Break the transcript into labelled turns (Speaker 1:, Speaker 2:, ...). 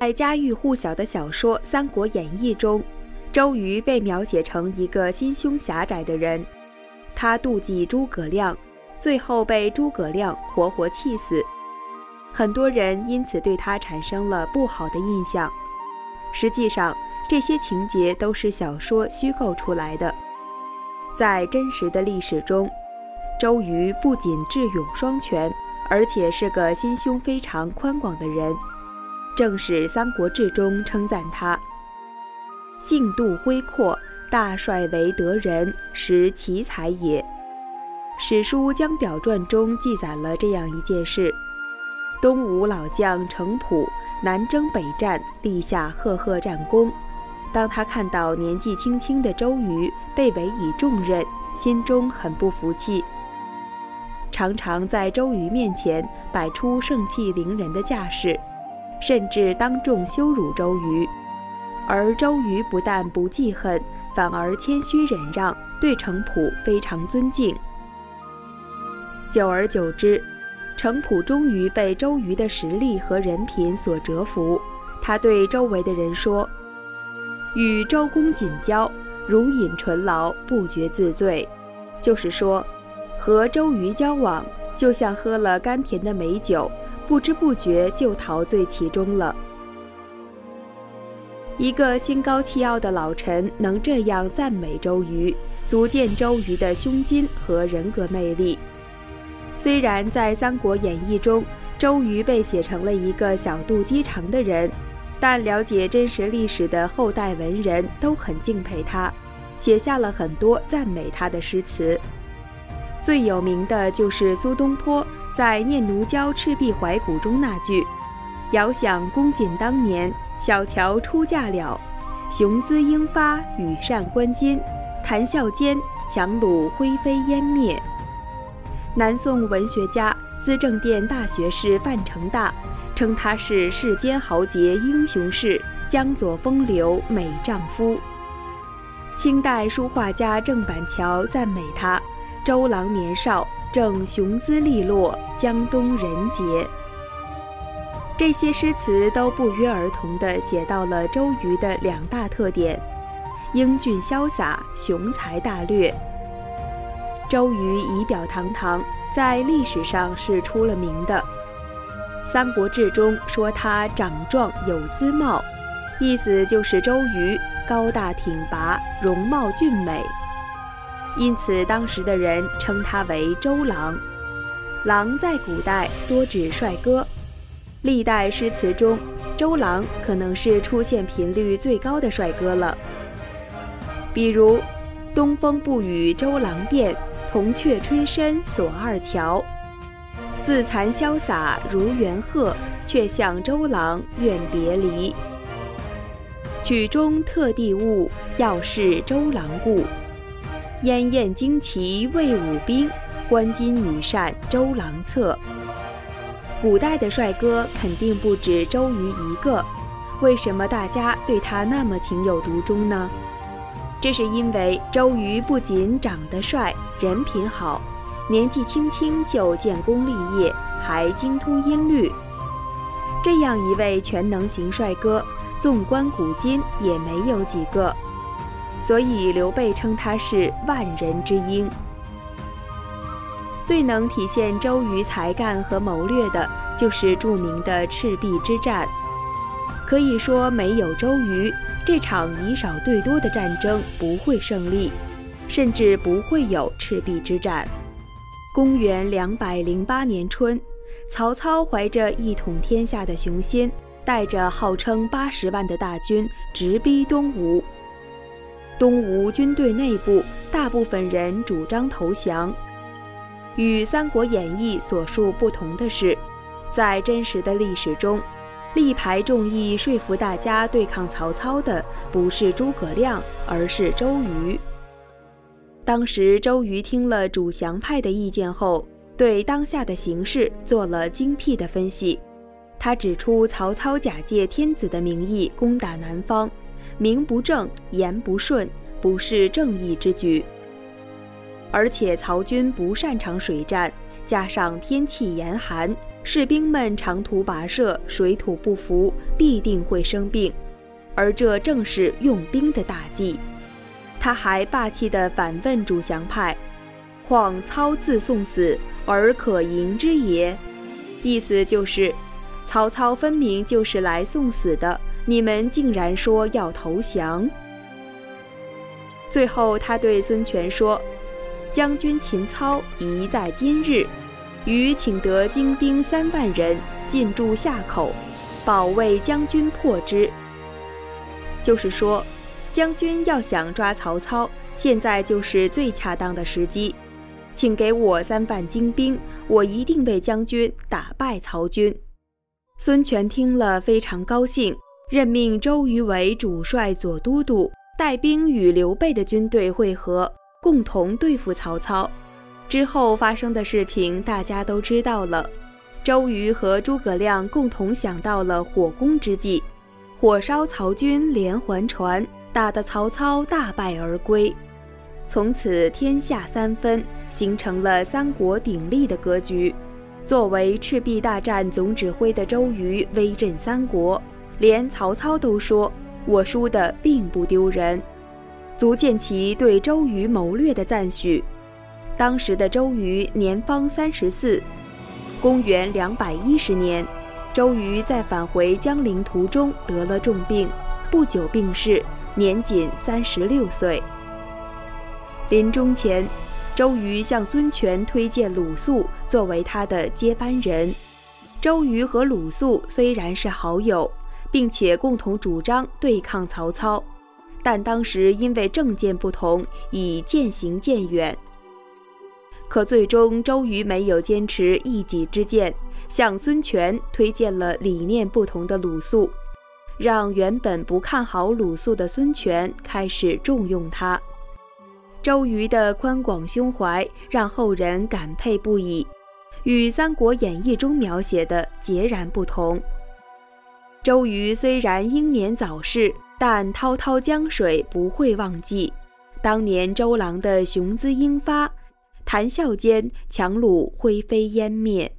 Speaker 1: 在家喻户晓的小说《三国演义》中，周瑜被描写成一个心胸狭窄的人，他妒忌诸葛亮，最后被诸葛亮活活气死。很多人因此对他产生了不好的印象。实际上，这些情节都是小说虚构出来的。在真实的历史中，周瑜不仅智勇双全，而且是个心胸非常宽广的人。正是《三国志》中称赞他“性度恢阔，大帅为德人，实奇才也”。史书《江表传》中记载了这样一件事：东吴老将程普南征北战，立下赫赫战功。当他看到年纪轻轻的周瑜被委以重任，心中很不服气，常常在周瑜面前摆出盛气凌人的架势，甚至当众羞辱周瑜。而周瑜不但不记恨，反而谦虚忍让，对程普非常尊敬。久而久之，程普终于被周瑜的实力和人品所折服。他对周围的人说。与周公瑾交，如饮醇醪，不觉自醉。就是说，和周瑜交往，就像喝了甘甜的美酒，不知不觉就陶醉其中了。一个心高气傲的老臣能这样赞美周瑜，足见周瑜的胸襟和人格魅力。虽然在《三国演义》中，周瑜被写成了一个小肚鸡肠的人。但了解真实历史的后代文人都很敬佩他，写下了很多赞美他的诗词。最有名的就是苏东坡在《念奴娇·赤壁怀古》中那句：“遥想公瑾当年，小乔出嫁了，雄姿英发，羽扇纶巾，谈笑间，樯橹灰飞烟灭。”南宋文学家、资政殿大学士范成大。称他是世间豪杰英雄士，江左风流美丈夫。清代书画家郑板桥赞美他：“周郎年少，正雄姿利落，江东人杰。”这些诗词都不约而同地写到了周瑜的两大特点：英俊潇洒，雄才大略。周瑜仪表堂堂，在历史上是出了名的。《三国志》中说他长壮有姿貌，意思就是周瑜高大挺拔，容貌俊美，因此当时的人称他为周郎。郎在古代多指帅哥，历代诗词中，周郎可能是出现频率最高的帅哥了。比如“东风不与周郎便，铜雀春深锁二乔。”自惭潇洒如元鹤，却向周郎愿别离。曲中特地误，要是周郎故。燕燕旌旗卫武兵，关金女扇周郎侧。古代的帅哥肯定不止周瑜一个，为什么大家对他那么情有独钟呢？这是因为周瑜不仅长得帅，人品好。年纪轻轻就建功立业，还精通音律，这样一位全能型帅哥，纵观古今也没有几个，所以刘备称他是万人之英。最能体现周瑜才干和谋略的，就是著名的赤壁之战。可以说，没有周瑜，这场以少对多的战争不会胜利，甚至不会有赤壁之战。公元两百零八年春，曹操怀着一统天下的雄心，带着号称八十万的大军直逼东吴。东吴军队内部大部分人主张投降。与《三国演义》所述不同的是，在真实的历史中，力排众议说服大家对抗曹操的不是诸葛亮，而是周瑜。当时周瑜听了主降派的意见后，对当下的形势做了精辟的分析。他指出，曹操假借天子的名义攻打南方，名不正言不顺，不是正义之举。而且曹军不擅长水战，加上天气严寒，士兵们长途跋涉，水土不服，必定会生病，而这正是用兵的大忌。他还霸气地反问主降派：“况操自送死，而可迎之也？”意思就是，曹操分明就是来送死的，你们竟然说要投降。最后，他对孙权说：“将军秦操宜在今日。”余请得精兵三万人进驻夏口，保卫将军破之。就是说，将军要想抓曹操，现在就是最恰当的时机。请给我三万精兵，我一定为将军打败曹军。孙权听了非常高兴，任命周瑜为主帅左都督，带兵与刘备的军队会合，共同对付曹操。之后发生的事情大家都知道了。周瑜和诸葛亮共同想到了火攻之计，火烧曹军连环船，打得曹操大败而归。从此天下三分，形成了三国鼎立的格局。作为赤壁大战总指挥的周瑜威震三国，连曹操都说：“我输的并不丢人。”足见其对周瑜谋略的赞许。当时的周瑜年方三十四，公元两百一十年，周瑜在返回江陵途中得了重病，不久病逝，年仅三十六岁。临终前，周瑜向孙权推荐鲁肃作为他的接班人。周瑜和鲁肃虽然是好友，并且共同主张对抗曹操，但当时因为政见不同，已渐行渐远。可最终，周瑜没有坚持一己之见，向孙权推荐了理念不同的鲁肃，让原本不看好鲁肃的孙权开始重用他。周瑜的宽广胸怀让后人感佩不已，与《三国演义》中描写的截然不同。周瑜虽然英年早逝，但滔滔江水不会忘记当年周郎的雄姿英发。谈笑间，樯橹灰飞烟灭。